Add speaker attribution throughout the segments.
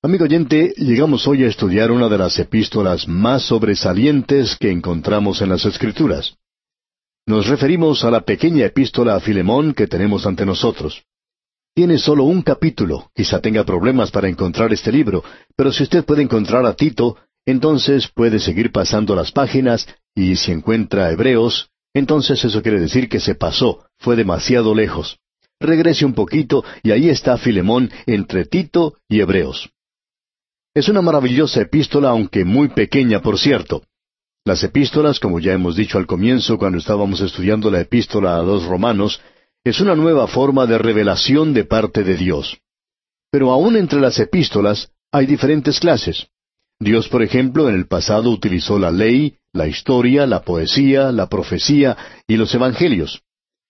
Speaker 1: Amigo oyente, llegamos hoy a estudiar una de las epístolas más sobresalientes que encontramos en las Escrituras. Nos referimos a la pequeña epístola a Filemón que tenemos ante nosotros. Tiene solo un capítulo, quizá tenga problemas para encontrar este libro, pero si usted puede encontrar a Tito, entonces puede seguir pasando las páginas y si encuentra Hebreos, entonces eso quiere decir que se pasó, fue demasiado lejos. Regrese un poquito y ahí está Filemón entre Tito y Hebreos. Es una maravillosa epístola, aunque muy pequeña, por cierto. Las epístolas, como ya hemos dicho al comienzo cuando estábamos estudiando la epístola a los romanos, es una nueva forma de revelación de parte de Dios. Pero aún entre las epístolas hay diferentes clases. Dios, por ejemplo, en el pasado utilizó la ley, la historia, la poesía, la profecía y los evangelios.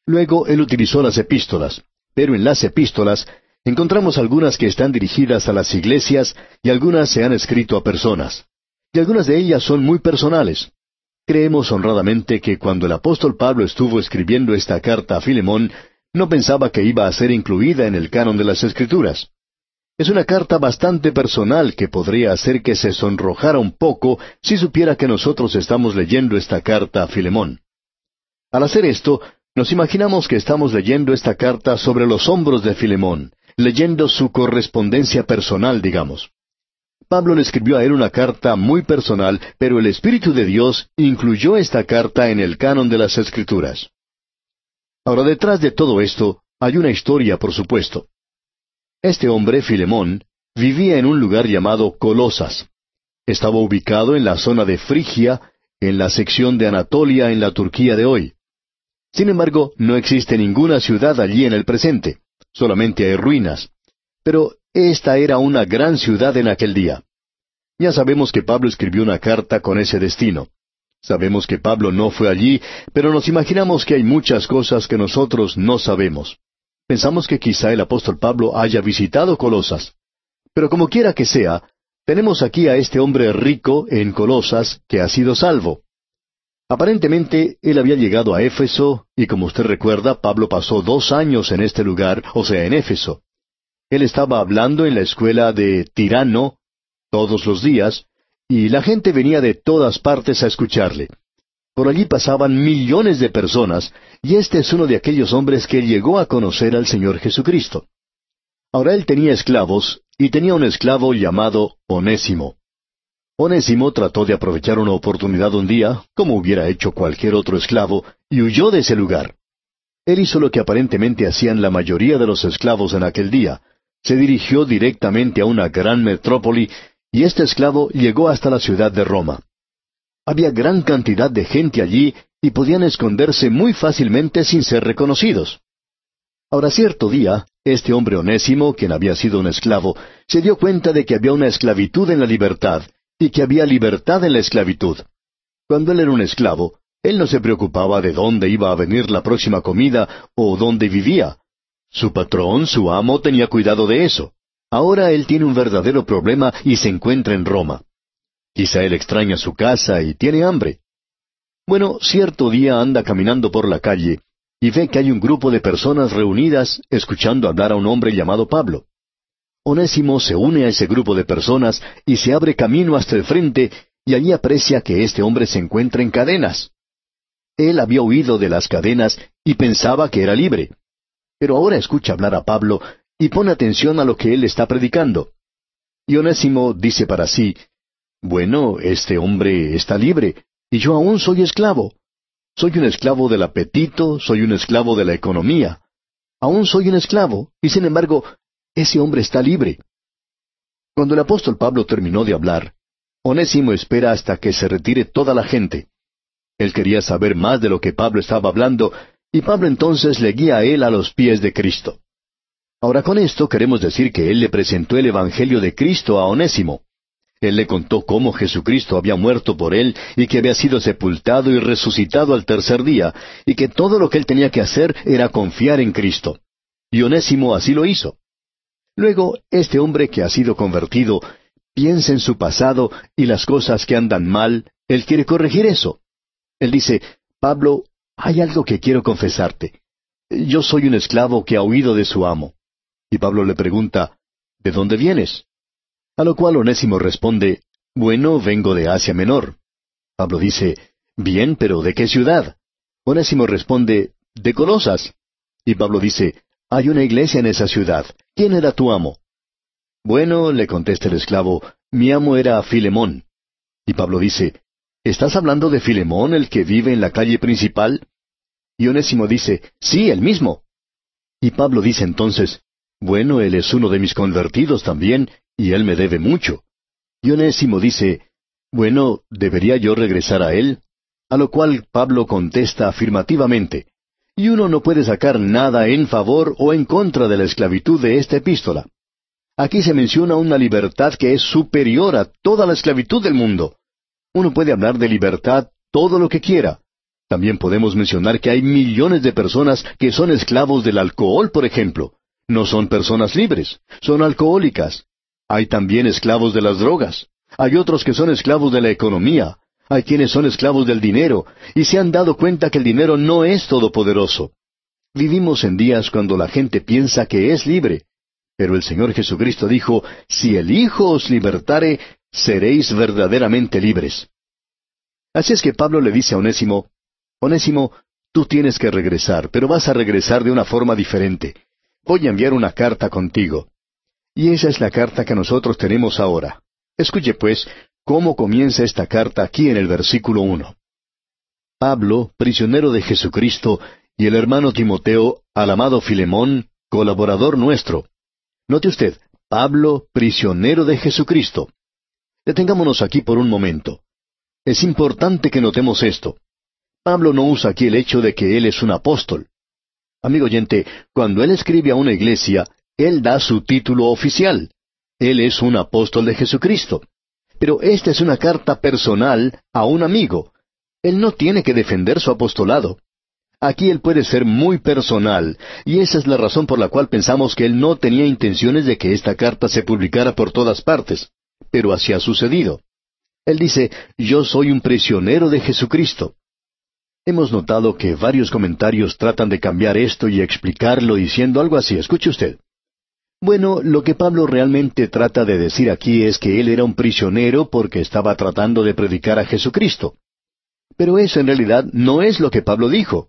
Speaker 1: Luego Él utilizó las epístolas, pero en las epístolas encontramos algunas que están dirigidas a las iglesias y algunas se han escrito a personas. Y algunas de ellas son muy personales. Creemos honradamente que cuando el apóstol Pablo estuvo escribiendo esta carta a Filemón, no pensaba que iba a ser incluida en el canon de las Escrituras. Es una carta bastante personal que podría hacer que se sonrojara un poco si supiera que nosotros estamos leyendo esta carta a Filemón. Al hacer esto, nos imaginamos que estamos leyendo esta carta sobre los hombros de Filemón, leyendo su correspondencia personal, digamos. Pablo le escribió a él una carta muy personal, pero el Espíritu de Dios incluyó esta carta en el canon de las Escrituras. Ahora, detrás de todo esto hay una historia, por supuesto. Este hombre, Filemón, vivía en un lugar llamado Colosas. Estaba ubicado en la zona de Frigia, en la sección de Anatolia en la Turquía de hoy. Sin embargo, no existe ninguna ciudad allí en el presente solamente hay ruinas. Pero esta era una gran ciudad en aquel día. Ya sabemos que Pablo escribió una carta con ese destino. Sabemos que Pablo no fue allí, pero nos imaginamos que hay muchas cosas que nosotros no sabemos. Pensamos que quizá el apóstol Pablo haya visitado Colosas. Pero como quiera que sea, tenemos aquí a este hombre rico en Colosas que ha sido salvo. Aparentemente él había llegado a Éfeso, y como usted recuerda, Pablo pasó dos años en este lugar, o sea, en Éfeso. Él estaba hablando en la escuela de Tirano todos los días, y la gente venía de todas partes a escucharle. Por allí pasaban millones de personas, y este es uno de aquellos hombres que llegó a conocer al Señor Jesucristo. Ahora él tenía esclavos, y tenía un esclavo llamado Onésimo. Onésimo trató de aprovechar una oportunidad un día, como hubiera hecho cualquier otro esclavo, y huyó de ese lugar. Él hizo lo que aparentemente hacían la mayoría de los esclavos en aquel día. Se dirigió directamente a una gran metrópoli, y este esclavo llegó hasta la ciudad de Roma. Había gran cantidad de gente allí, y podían esconderse muy fácilmente sin ser reconocidos. Ahora cierto día, este hombre onésimo, quien había sido un esclavo, se dio cuenta de que había una esclavitud en la libertad, y que había libertad en la esclavitud. Cuando él era un esclavo, él no se preocupaba de dónde iba a venir la próxima comida o dónde vivía. Su patrón, su amo, tenía cuidado de eso. Ahora él tiene un verdadero problema y se encuentra en Roma. Quizá él extraña su casa y tiene hambre. Bueno, cierto día anda caminando por la calle y ve que hay un grupo de personas reunidas escuchando hablar a un hombre llamado Pablo. Onésimo se une a ese grupo de personas y se abre camino hasta el frente y allí aprecia que este hombre se encuentra en cadenas. Él había huido de las cadenas y pensaba que era libre. Pero ahora escucha hablar a Pablo y pone atención a lo que él está predicando. Y Onésimo dice para sí, Bueno, este hombre está libre, y yo aún soy esclavo. Soy un esclavo del apetito, soy un esclavo de la economía. Aún soy un esclavo, y sin embargo ese hombre está libre. Cuando el apóstol Pablo terminó de hablar, Onésimo espera hasta que se retire toda la gente. Él quería saber más de lo que Pablo estaba hablando, y Pablo entonces le guía a él a los pies de Cristo. Ahora con esto queremos decir que él le presentó el Evangelio de Cristo a Onésimo. Él le contó cómo Jesucristo había muerto por él y que había sido sepultado y resucitado al tercer día, y que todo lo que él tenía que hacer era confiar en Cristo. Y Onésimo así lo hizo. Luego, este hombre que ha sido convertido piensa en su pasado y las cosas que andan mal, él quiere corregir eso. Él dice, Pablo, hay algo que quiero confesarte. Yo soy un esclavo que ha huido de su amo. Y Pablo le pregunta, ¿De dónde vienes? A lo cual Onésimo responde, Bueno, vengo de Asia Menor. Pablo dice, Bien, pero ¿de qué ciudad? Onésimo responde, De Colosas. Y Pablo dice, Hay una iglesia en esa ciudad. ¿Quién era tu amo? Bueno, le contesta el esclavo, mi amo era Filemón. Y Pablo dice, ¿Estás hablando de Filemón, el que vive en la calle principal? Y Onésimo dice, Sí, el mismo. Y Pablo dice entonces, Bueno, él es uno de mis convertidos también, y él me debe mucho. Y Onésimo dice, Bueno, ¿debería yo regresar a él? A lo cual Pablo contesta afirmativamente, y uno no puede sacar nada en favor o en contra de la esclavitud de esta epístola. Aquí se menciona una libertad que es superior a toda la esclavitud del mundo. Uno puede hablar de libertad todo lo que quiera, también podemos mencionar que hay millones de personas que son esclavos del alcohol, por ejemplo. No son personas libres, son alcohólicas. Hay también esclavos de las drogas. Hay otros que son esclavos de la economía. Hay quienes son esclavos del dinero y se han dado cuenta que el dinero no es todopoderoso. Vivimos en días cuando la gente piensa que es libre. Pero el Señor Jesucristo dijo, Si el Hijo os libertare, seréis verdaderamente libres. Así es que Pablo le dice a Onésimo, Onésimo, tú tienes que regresar, pero vas a regresar de una forma diferente. Voy a enviar una carta contigo. Y esa es la carta que nosotros tenemos ahora. Escuche pues cómo comienza esta carta aquí en el versículo uno. Pablo, prisionero de Jesucristo, y el hermano Timoteo, al amado Filemón, colaborador nuestro. Note usted, Pablo, prisionero de Jesucristo. Detengámonos aquí por un momento. Es importante que notemos esto. Pablo no usa aquí el hecho de que él es un apóstol. Amigo oyente, cuando él escribe a una iglesia, él da su título oficial. Él es un apóstol de Jesucristo. Pero esta es una carta personal a un amigo. Él no tiene que defender su apostolado. Aquí él puede ser muy personal, y esa es la razón por la cual pensamos que él no tenía intenciones de que esta carta se publicara por todas partes. Pero así ha sucedido. Él dice, yo soy un prisionero de Jesucristo. Hemos notado que varios comentarios tratan de cambiar esto y explicarlo diciendo algo así. Escuche usted. Bueno, lo que Pablo realmente trata de decir aquí es que él era un prisionero porque estaba tratando de predicar a Jesucristo. Pero eso en realidad no es lo que Pablo dijo.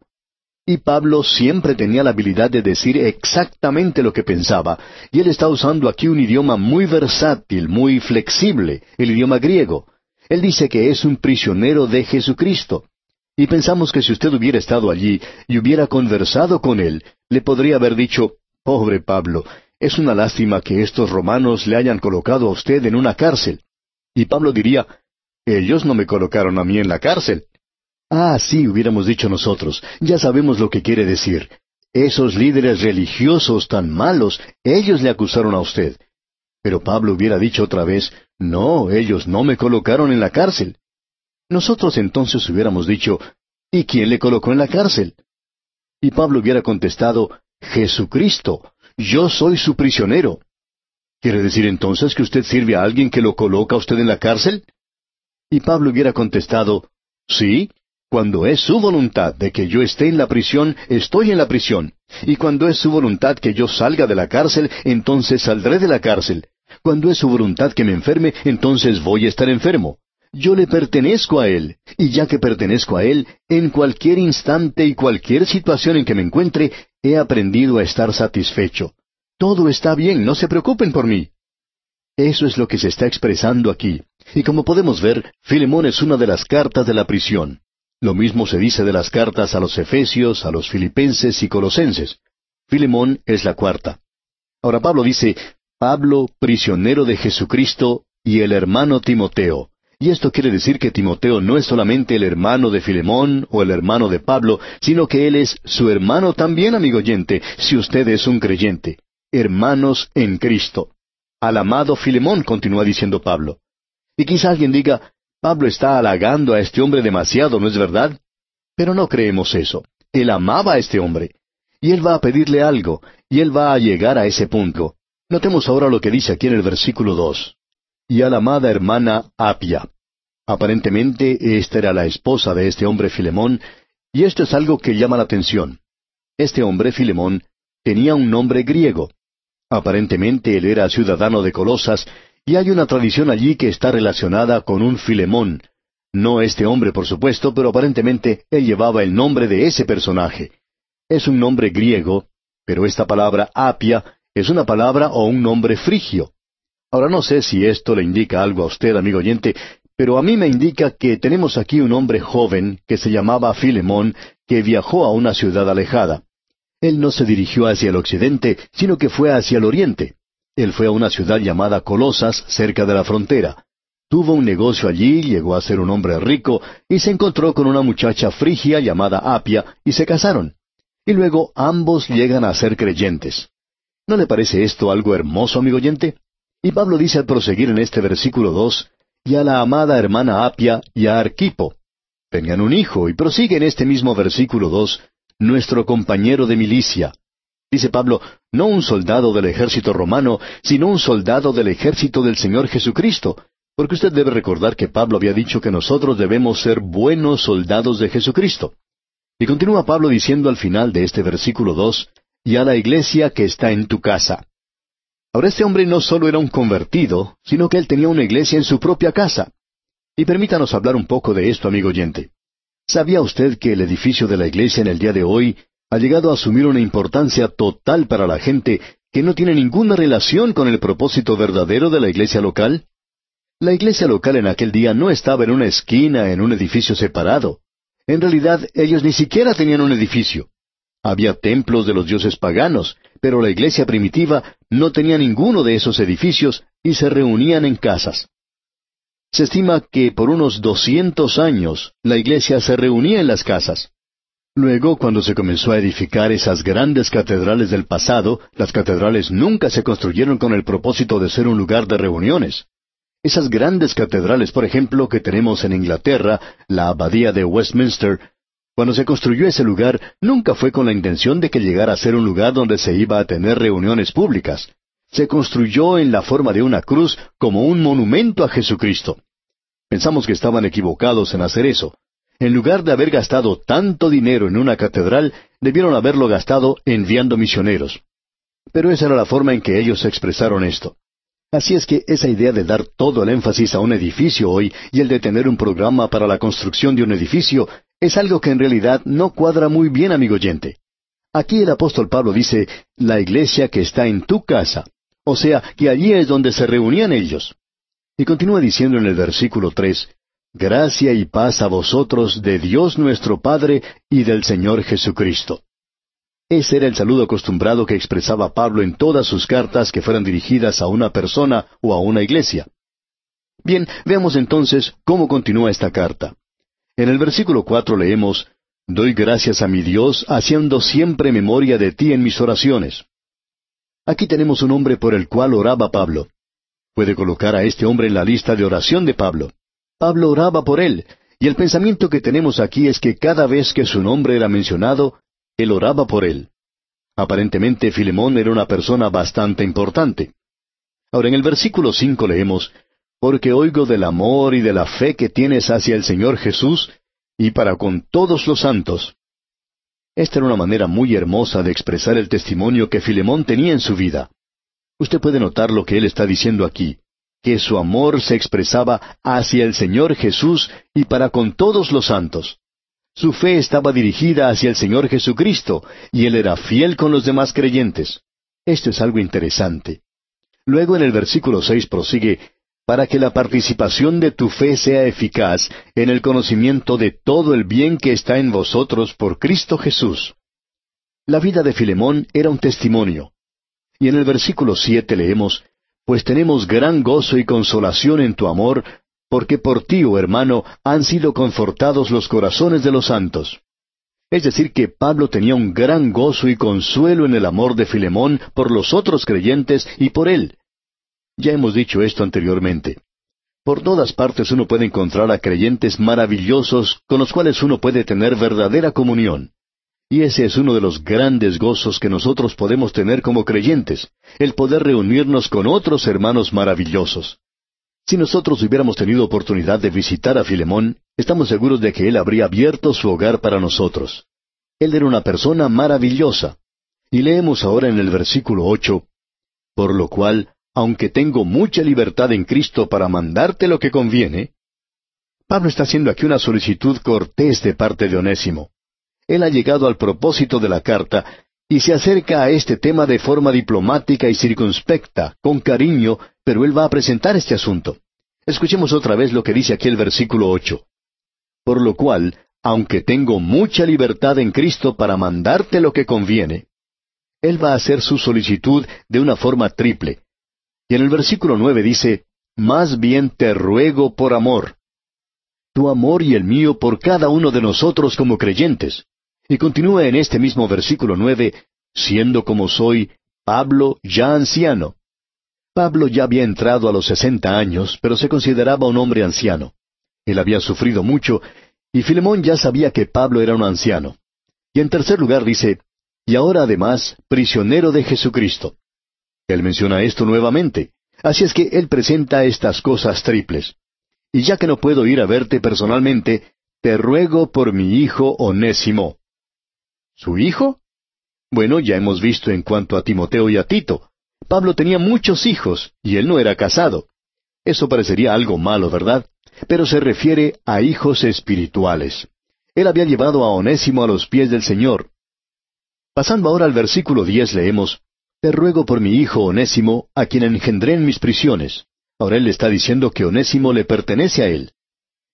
Speaker 1: Y Pablo siempre tenía la habilidad de decir exactamente lo que pensaba, y él está usando aquí un idioma muy versátil, muy flexible, el idioma griego. Él dice que es un prisionero de Jesucristo. Y pensamos que si usted hubiera estado allí y hubiera conversado con él, le podría haber dicho, Pobre Pablo, es una lástima que estos romanos le hayan colocado a usted en una cárcel. Y Pablo diría, Ellos no me colocaron a mí en la cárcel. Ah, sí, hubiéramos dicho nosotros, ya sabemos lo que quiere decir. Esos líderes religiosos tan malos, ellos le acusaron a usted. Pero Pablo hubiera dicho otra vez, No, ellos no me colocaron en la cárcel. Nosotros entonces hubiéramos dicho, ¿y quién le colocó en la cárcel? Y Pablo hubiera contestado, Jesucristo, yo soy su prisionero. ¿Quiere decir entonces que usted sirve a alguien que lo coloca a usted en la cárcel? Y Pablo hubiera contestado, Sí, cuando es su voluntad de que yo esté en la prisión, estoy en la prisión. Y cuando es su voluntad que yo salga de la cárcel, entonces saldré de la cárcel. Cuando es su voluntad que me enferme, entonces voy a estar enfermo. Yo le pertenezco a Él, y ya que pertenezco a Él, en cualquier instante y cualquier situación en que me encuentre, he aprendido a estar satisfecho. Todo está bien, no se preocupen por mí. Eso es lo que se está expresando aquí. Y como podemos ver, Filemón es una de las cartas de la prisión. Lo mismo se dice de las cartas a los Efesios, a los Filipenses y Colosenses. Filemón es la cuarta. Ahora Pablo dice, Pablo, prisionero de Jesucristo, y el hermano Timoteo. Y esto quiere decir que Timoteo no es solamente el hermano de Filemón o el hermano de Pablo, sino que él es su hermano también, amigo oyente, si usted es un creyente. Hermanos en Cristo. Al amado Filemón, continúa diciendo Pablo. Y quizá alguien diga, Pablo está halagando a este hombre demasiado, ¿no es verdad? Pero no creemos eso. Él amaba a este hombre. Y él va a pedirle algo, y él va a llegar a ese punto. Notemos ahora lo que dice aquí en el versículo dos y a la amada hermana Apia. Aparentemente esta era la esposa de este hombre Filemón, y esto es algo que llama la atención. Este hombre Filemón tenía un nombre griego. Aparentemente él era ciudadano de Colosas, Y hay una tradición allí que está relacionada con un Filemón. No este hombre, por supuesto, pero aparentemente él llevaba el nombre de ese personaje. Es un nombre griego, pero esta palabra apia es una palabra o un nombre frigio. Ahora no sé si esto le indica algo a usted, amigo oyente, pero a mí me indica que tenemos aquí un hombre joven que se llamaba Filemón, que viajó a una ciudad alejada. Él no se dirigió hacia el occidente, sino que fue hacia el oriente. Él fue a una ciudad llamada Colosas, cerca de la frontera. Tuvo un negocio allí, llegó a ser un hombre rico, y se encontró con una muchacha frigia llamada Apia, y se casaron. Y luego ambos llegan a ser creyentes. ¿No le parece esto algo hermoso, amigo oyente? Y Pablo dice al proseguir en este versículo dos, y a la amada hermana Apia y a Arquipo. Tenían un hijo, y prosigue en este mismo versículo dos, nuestro compañero de milicia. Dice Pablo, no un soldado del ejército romano, sino un soldado del ejército del Señor Jesucristo, porque usted debe recordar que Pablo había dicho que nosotros debemos ser buenos soldados de Jesucristo. Y continúa Pablo diciendo al final de este versículo dos, y a la iglesia que está en tu casa. Ahora este hombre no solo era un convertido, sino que él tenía una iglesia en su propia casa. Y permítanos hablar un poco de esto, amigo oyente. ¿Sabía usted que el edificio de la iglesia en el día de hoy ha llegado a asumir una importancia total para la gente que no tiene ninguna relación con el propósito verdadero de la iglesia local? La iglesia local en aquel día no estaba en una esquina, en un edificio separado. En realidad, ellos ni siquiera tenían un edificio. Había templos de los dioses paganos, pero la iglesia primitiva no tenía ninguno de esos edificios y se reunían en casas. Se estima que por unos doscientos años la iglesia se reunía en las casas. Luego, cuando se comenzó a edificar esas grandes catedrales del pasado, las catedrales nunca se construyeron con el propósito de ser un lugar de reuniones. Esas grandes catedrales, por ejemplo, que tenemos en Inglaterra, la Abadía de Westminster, cuando se construyó ese lugar, nunca fue con la intención de que llegara a ser un lugar donde se iba a tener reuniones públicas. Se construyó en la forma de una cruz como un monumento a Jesucristo. Pensamos que estaban equivocados en hacer eso. En lugar de haber gastado tanto dinero en una catedral, debieron haberlo gastado enviando misioneros. Pero esa era la forma en que ellos expresaron esto. Así es que esa idea de dar todo el énfasis a un edificio hoy y el de tener un programa para la construcción de un edificio es algo que en realidad no cuadra muy bien, amigo oyente. Aquí el apóstol Pablo dice, la iglesia que está en tu casa. O sea, que allí es donde se reunían ellos. Y continúa diciendo en el versículo tres, Gracia y paz a vosotros de Dios nuestro Padre y del Señor Jesucristo. Ese era el saludo acostumbrado que expresaba Pablo en todas sus cartas que fueran dirigidas a una persona o a una iglesia. Bien, veamos entonces cómo continúa esta carta. En el versículo cuatro leemos, Doy gracias a mi Dios, haciendo siempre memoria de ti en mis oraciones. Aquí tenemos un hombre por el cual oraba Pablo. Puede colocar a este hombre en la lista de oración de Pablo. Pablo oraba por él, y el pensamiento que tenemos aquí es que cada vez que su nombre era mencionado, él oraba por él. Aparentemente Filemón era una persona bastante importante. Ahora en el versículo cinco leemos, porque oigo del amor y de la fe que tienes hacia el Señor Jesús y para con todos los santos. Esta era una manera muy hermosa de expresar el testimonio que Filemón tenía en su vida. Usted puede notar lo que él está diciendo aquí, que su amor se expresaba hacia el Señor Jesús y para con todos los santos. Su fe estaba dirigida hacia el Señor Jesucristo, y él era fiel con los demás creyentes. Esto es algo interesante. Luego en el versículo seis prosigue, para que la participación de tu fe sea eficaz en el conocimiento de todo el bien que está en vosotros por Cristo Jesús. La vida de Filemón era un testimonio. Y en el versículo siete leemos, Pues tenemos gran gozo y consolación en tu amor, porque por ti, oh hermano, han sido confortados los corazones de los santos. Es decir, que Pablo tenía un gran gozo y consuelo en el amor de Filemón por los otros creyentes y por él. Ya hemos dicho esto anteriormente. Por todas partes uno puede encontrar a creyentes maravillosos con los cuales uno puede tener verdadera comunión. Y ese es uno de los grandes gozos que nosotros podemos tener como creyentes, el poder reunirnos con otros hermanos maravillosos. Si nosotros hubiéramos tenido oportunidad de visitar a Filemón, estamos seguros de que él habría abierto su hogar para nosotros. Él era una persona maravillosa. Y leemos ahora en el versículo ocho, por lo cual aunque tengo mucha libertad en Cristo para mandarte lo que conviene, Pablo está haciendo aquí una solicitud cortés de parte de Onésimo. Él ha llegado al propósito de la carta y se acerca a este tema de forma diplomática y circunspecta, con cariño, pero él va a presentar este asunto. Escuchemos otra vez lo que dice aquí el versículo ocho. Por lo cual, aunque tengo mucha libertad en Cristo para mandarte lo que conviene, él va a hacer su solicitud de una forma triple. Y en el versículo nueve dice, Más bien te ruego por amor. Tu amor y el mío por cada uno de nosotros como creyentes. Y continúa en este mismo versículo nueve, siendo como soy, Pablo ya anciano. Pablo ya había entrado a los sesenta años, pero se consideraba un hombre anciano. Él había sufrido mucho, y Filemón ya sabía que Pablo era un anciano. Y en tercer lugar dice, y ahora además, prisionero de Jesucristo. Él menciona esto nuevamente. Así es que él presenta estas cosas triples. Y ya que no puedo ir a verte personalmente, te ruego por mi hijo Onésimo. ¿Su hijo? Bueno, ya hemos visto en cuanto a Timoteo y a Tito. Pablo tenía muchos hijos, y él no era casado. Eso parecería algo malo, ¿verdad? Pero se refiere a hijos espirituales. Él había llevado a Onésimo a los pies del Señor. Pasando ahora al versículo diez leemos, te ruego por mi hijo Onésimo, a quien engendré en mis prisiones. Ahora él está diciendo que Onésimo le pertenece a él.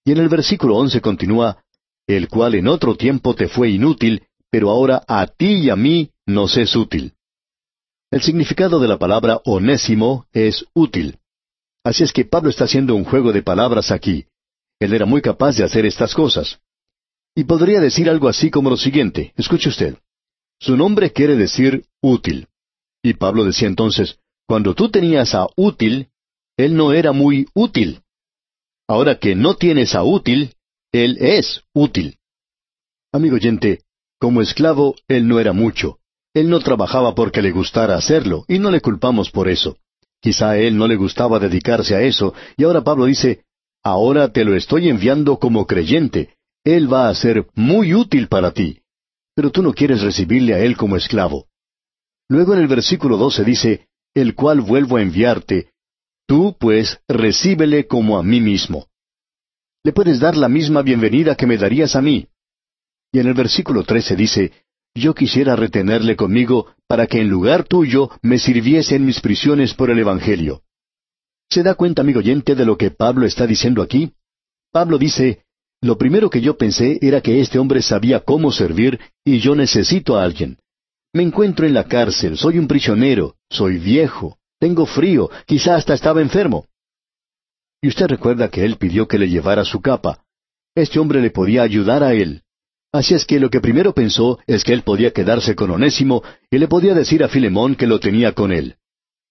Speaker 1: Y en el versículo once continúa, el cual en otro tiempo te fue inútil, pero ahora a ti y a mí nos es útil. El significado de la palabra onésimo es útil. Así es que Pablo está haciendo un juego de palabras aquí. Él era muy capaz de hacer estas cosas. Y podría decir algo así como lo siguiente, escuche usted. Su nombre quiere decir útil. Y Pablo decía entonces, cuando tú tenías a útil, él no era muy útil. Ahora que no tienes a útil, él es útil. Amigo oyente, como esclavo, él no era mucho. Él no trabajaba porque le gustara hacerlo, y no le culpamos por eso. Quizá a él no le gustaba dedicarse a eso, y ahora Pablo dice, ahora te lo estoy enviando como creyente. Él va a ser muy útil para ti. Pero tú no quieres recibirle a él como esclavo. Luego en el versículo 12 dice, el cual vuelvo a enviarte, tú pues recíbele como a mí mismo. Le puedes dar la misma bienvenida que me darías a mí. Y en el versículo 13 dice, yo quisiera retenerle conmigo para que en lugar tuyo me sirviese en mis prisiones por el Evangelio. ¿Se da cuenta, amigo oyente, de lo que Pablo está diciendo aquí? Pablo dice, lo primero que yo pensé era que este hombre sabía cómo servir y yo necesito a alguien. Me encuentro en la cárcel, soy un prisionero, soy viejo, tengo frío, quizá hasta estaba enfermo. Y usted recuerda que él pidió que le llevara su capa. Este hombre le podía ayudar a él. Así es que lo que primero pensó es que él podía quedarse con Onésimo y le podía decir a Filemón que lo tenía con él.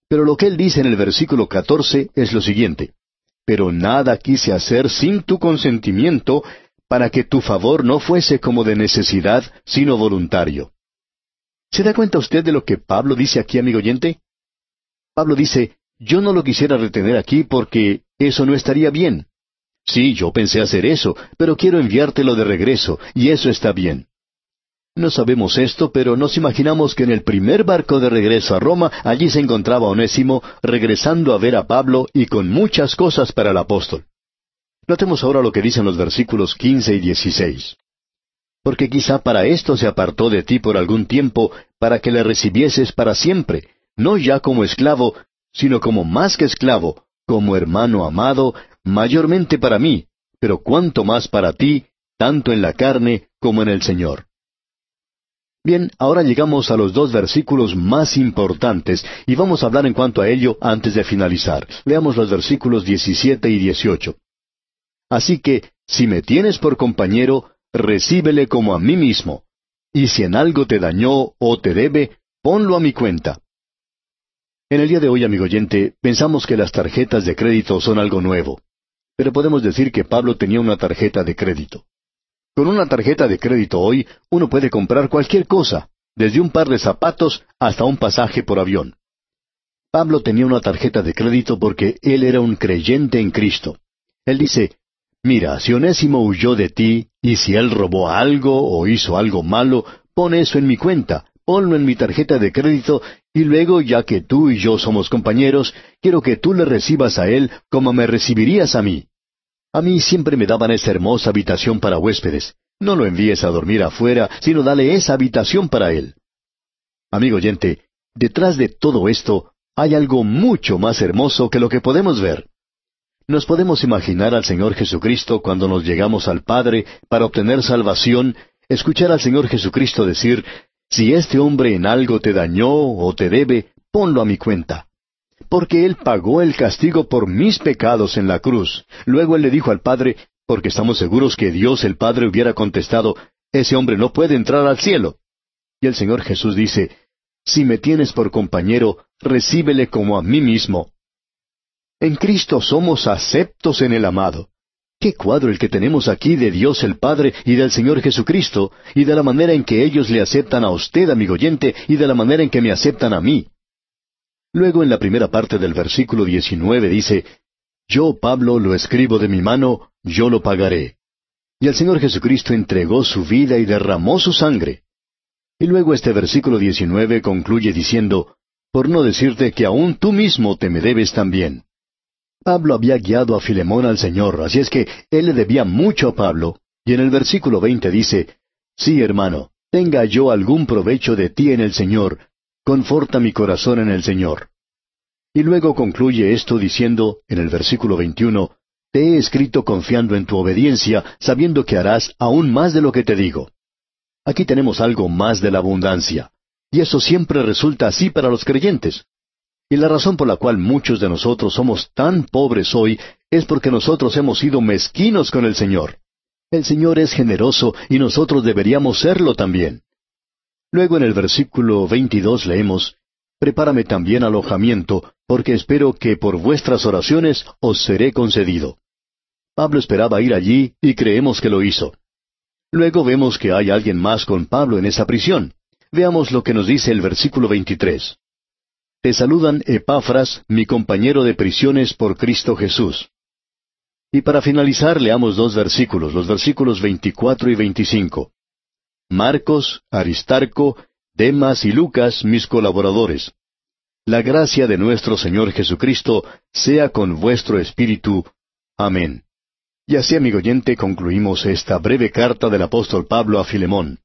Speaker 1: Pero lo que él dice en el versículo catorce es lo siguiente. Pero nada quise hacer sin tu consentimiento, para que tu favor no fuese como de necesidad, sino voluntario. ¿Se da cuenta usted de lo que Pablo dice aquí, amigo oyente? Pablo dice, yo no lo quisiera retener aquí porque eso no estaría bien. Sí, yo pensé hacer eso, pero quiero enviártelo de regreso, y eso está bien. No sabemos esto, pero nos imaginamos que en el primer barco de regreso a Roma allí se encontraba Onésimo regresando a ver a Pablo y con muchas cosas para el apóstol. Notemos ahora lo que dicen los versículos quince y dieciséis porque quizá para esto se apartó de ti por algún tiempo, para que le recibieses para siempre, no ya como esclavo, sino como más que esclavo, como hermano amado, mayormente para mí, pero cuanto más para ti, tanto en la carne como en el Señor. Bien, ahora llegamos a los dos versículos más importantes y vamos a hablar en cuanto a ello antes de finalizar. Veamos los versículos 17 y 18. Así que, si me tienes por compañero, recíbele como a mí mismo, y si en algo te dañó o te debe, ponlo a mi cuenta. En el día de hoy, amigo oyente, pensamos que las tarjetas de crédito son algo nuevo, pero podemos decir que Pablo tenía una tarjeta de crédito. Con una tarjeta de crédito hoy uno puede comprar cualquier cosa, desde un par de zapatos hasta un pasaje por avión. Pablo tenía una tarjeta de crédito porque él era un creyente en Cristo. Él dice, Mira, si Onésimo huyó de ti, y si él robó algo o hizo algo malo, pon eso en mi cuenta, ponlo en mi tarjeta de crédito, Y luego, ya que tú y yo somos compañeros, quiero que tú le recibas a él como me recibirías a mí. A mí siempre me daban esa hermosa habitación para huéspedes. No lo envíes a dormir afuera, sino dale esa habitación para él. Amigo oyente, detrás de todo esto hay algo mucho más hermoso que lo que podemos ver. Nos podemos imaginar al Señor Jesucristo cuando nos llegamos al Padre para obtener salvación, escuchar al Señor Jesucristo decir, si este hombre en algo te dañó o te debe, ponlo a mi cuenta. Porque Él pagó el castigo por mis pecados en la cruz. Luego Él le dijo al Padre, porque estamos seguros que Dios el Padre hubiera contestado, ese hombre no puede entrar al cielo. Y el Señor Jesús dice, si me tienes por compañero, recíbele como a mí mismo. En Cristo somos aceptos en el amado. Qué cuadro el que tenemos aquí de Dios el Padre y del Señor Jesucristo, y de la manera en que ellos le aceptan a usted, amigo oyente, y de la manera en que me aceptan a mí. Luego en la primera parte del versículo 19 dice, Yo, Pablo, lo escribo de mi mano, yo lo pagaré. Y el Señor Jesucristo entregó su vida y derramó su sangre. Y luego este versículo 19 concluye diciendo, Por no decirte que aún tú mismo te me debes también. Pablo había guiado a Filemón al Señor, así es que él le debía mucho a Pablo, y en el versículo 20 dice, Sí, hermano, tenga yo algún provecho de ti en el Señor, conforta mi corazón en el Señor. Y luego concluye esto diciendo, en el versículo 21, Te he escrito confiando en tu obediencia, sabiendo que harás aún más de lo que te digo. Aquí tenemos algo más de la abundancia. Y eso siempre resulta así para los creyentes. Y la razón por la cual muchos de nosotros somos tan pobres hoy es porque nosotros hemos sido mezquinos con el Señor. El Señor es generoso y nosotros deberíamos serlo también. Luego en el versículo 22 leemos, Prepárame también alojamiento, porque espero que por vuestras oraciones os seré concedido. Pablo esperaba ir allí y creemos que lo hizo. Luego vemos que hay alguien más con Pablo en esa prisión. Veamos lo que nos dice el versículo 23. Te saludan Epafras, mi compañero de prisiones por Cristo Jesús. Y para finalizar leamos dos versículos, los versículos 24 y 25. Marcos, Aristarco, Demas y Lucas, mis colaboradores. La gracia de nuestro Señor Jesucristo sea con vuestro espíritu. Amén. Y así, amigo oyente, concluimos esta breve carta del apóstol Pablo a Filemón.